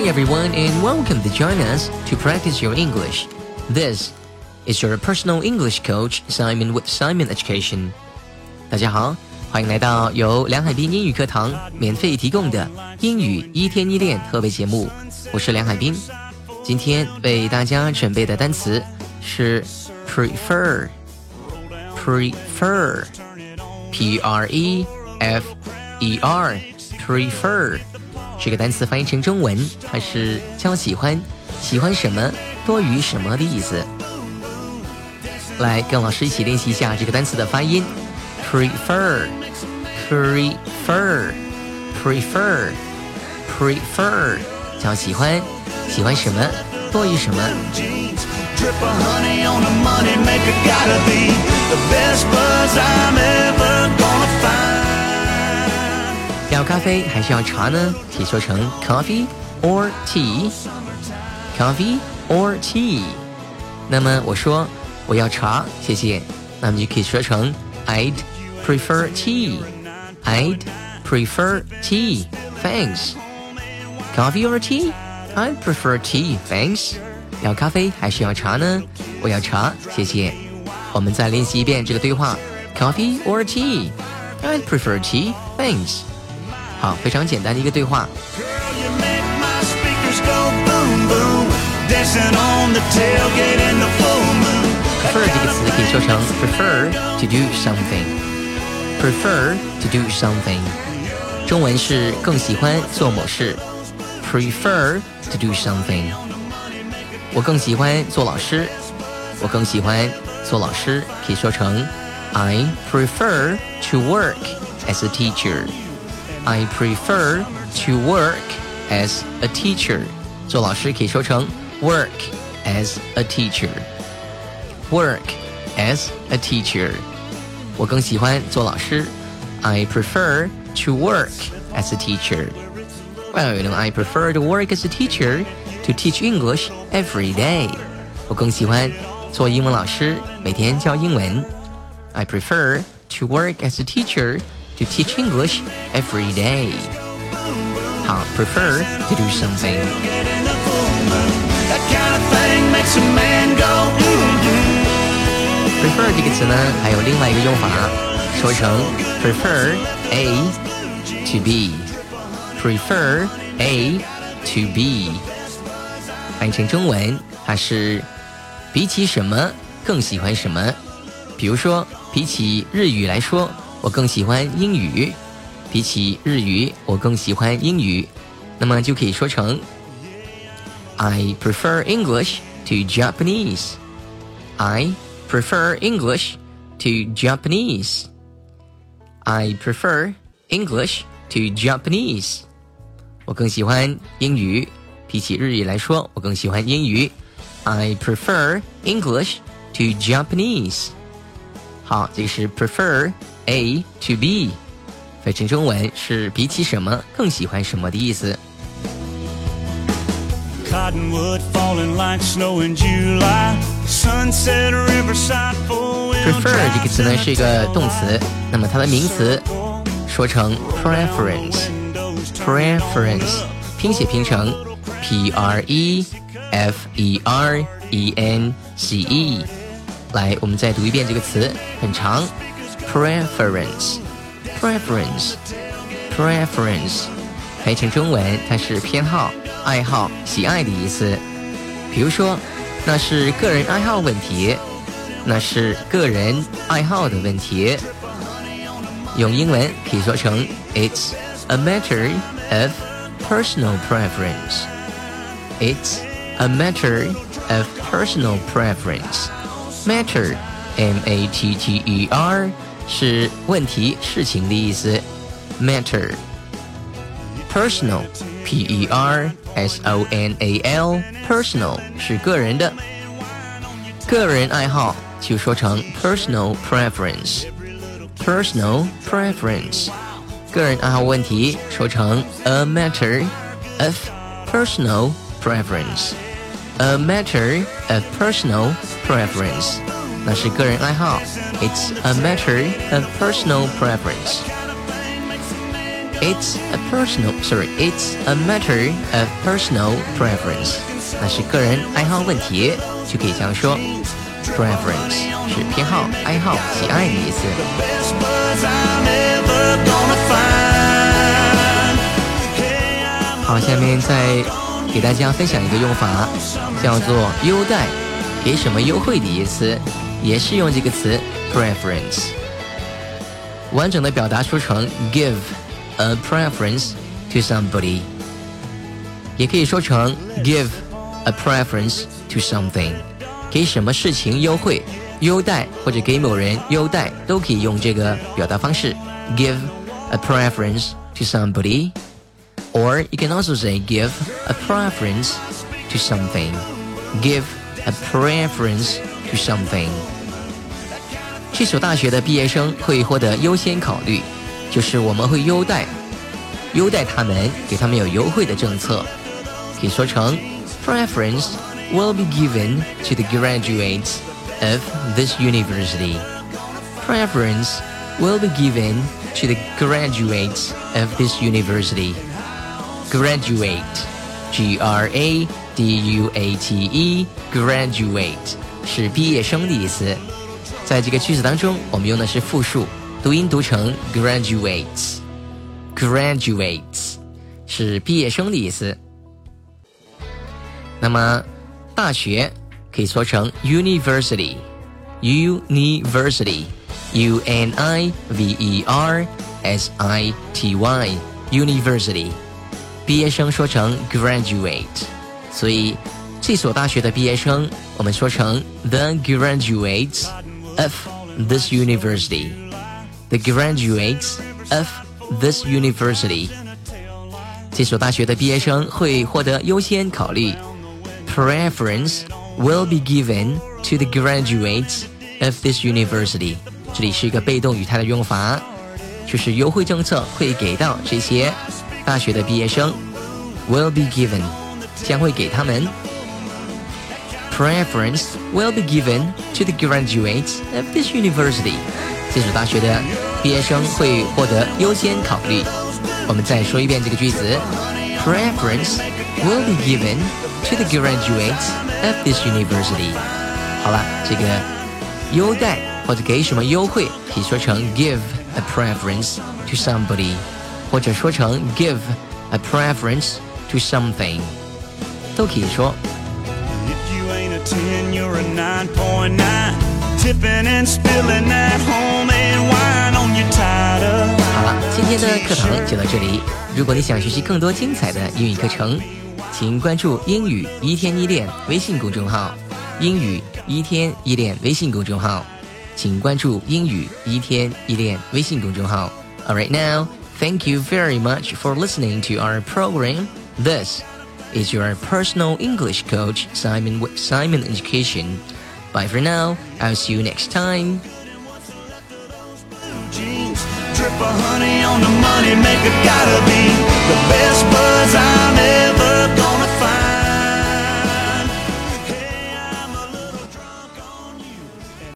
Hi everyone and welcome to join us to practice your English. This is your personal English coach Simon with Simon Education. 大家好，欢迎来到由梁海滨英语课堂免费提供的英语一天一练特别节目。我是梁海滨，今天为大家准备的单词是 prefer，prefer，p r e f e r，prefer。 这个单词翻译成中文，它是叫喜欢、喜欢什么多于什么的意思。来，跟老师一起练习一下这个单词的发音：prefer，prefer，prefer，prefer，叫喜欢、喜欢什么多于什么。要咖啡还是要茶呢？可以说成 coffee or tea，coffee or tea。那么我说我要茶，谢谢。那么就可以说成 I'd prefer tea，I'd prefer tea，thanks。Coffee or tea？I'd prefer tea，thanks。要咖啡还是要茶呢？我要茶，谢谢。我们再练习一遍这个对话：Coffee or tea？I'd prefer tea，thanks。 好，非常简单的一个对话。prefer 这个词可以说成 prefer to do something，prefer to do something，中文是更喜欢做某事，prefer to do something。我更喜欢做老师，我更喜欢做老师可以说成 I prefer to work as a teacher。 I prefer to work as a teacher。做老师可以说成 work as a teacher。work as a teacher。我更喜欢做老师。I prefer to work as a teacher. Well, you know, I prefer to work as a teacher to teach English every day. 我更喜欢做英文老师，每天教英文。I prefer to work as a teacher to teach English every day. 好，prefer to do something. prefer 这个词呢，还有另外一个用法，说成 prefer A to B，prefer A to B，翻译成中文，它是比起什么更喜欢什么。比如说，比起日语来说。 我更喜欢英语，比起日语，我更喜欢英语，那么就可以说成 I prefer English to Japanese. I prefer English to Japanese. I prefer English to Japanese. 我更喜欢英语，比起日语来说，我更喜欢英语。I prefer English to Japanese. 好，这个是 prefer。 A to B，翻译成中文是比起什么更喜欢什么的意思。Prefer 这个词呢是一个动词，那么它的名词说成 preference，preference 拼写拼成 P R E F E R E N C E。来，我们再读一遍这个词，很长。preference preference preference 翻译成中文，它是偏好、爱好、喜爱的意思。比如说，那是个人爱好问题，那是个人爱好的问题。用英文可以说成 It's a matter of personal preference. It's a matter of personal preference. Matter, M-A-T-T-E-R. 是问题、事情的意思，matter。personal，p e r s o n a l，personal 是个人的，个人爱好就说成 personal preference。personal preference，个人爱好问题说成 a matter of personal preference。a matter of personal preference。 那是个人爱好，It's a matter of personal preference。It's a personal, sorry, it's a matter of personal preference。那是个人爱好问题，就可以这样说。Preference 是偏好、爱好、喜爱的意思。好，下面再给大家分享一个用法，叫做优待，给什么优惠的意思，也是用这个词 preference。完整的表达说成 give。a preference to somebody，也可以说成 give a preference to something，给什么事情优惠、优待或者给某人优待，都可以用这个表达方式 give a preference to somebody。Or you can also say give a preference to something. Give a preference to something。这所大学的毕业生会获得优先考虑，就是我们会优待优待他们，给他们有优惠的政策。可以说成 preference will be given to the graduates of this university. Preference will be given to the graduates of this university. Graduate, G R A D U A T E, graduate. 是毕业生的意思。在这个句子当中，我们用的是复数。读音读成 graduates，graduates 是毕业生的意思。那么大学可以说成 university，university，u n i v e r s i t y，university。毕业生说成 graduate，所以这所大学的毕业生我们说成 the graduates of this university。the graduates of this university. 这所大学的毕业生会获得优先考虑。Preference will be given to the graduates of this university. 这里是一个被动语态的用法，就是优惠政策会给到这些大学的毕业生。Will be given 将会给他们。 Preference will be given to the graduates of this university. 这所大学的毕业生会获得优先考虑。我们再说一遍这个句子：Preference will be given to the graduates of this university。好了，这个优待或者给什么优惠，可以说成 give a preference to somebody，或者说成 give a preference to something，都可以说。 If you ain't a ten, you're a nine point nine. tipping and spilling that homemade wine on your tighter 好了，今天的课堂就到这里。如果你想学习更多精彩的英语课程，请关注“英语一天一练”微信公众号。英语一天一练微信公众号，请关注“英语一天一练”微信公众号。All right now, thank you very much for listening to our program. This is your personal English coach, Simon with Simon Education. Bye for now. I'll see you next time. honey on the money maker gotta be the best buzz I'm ever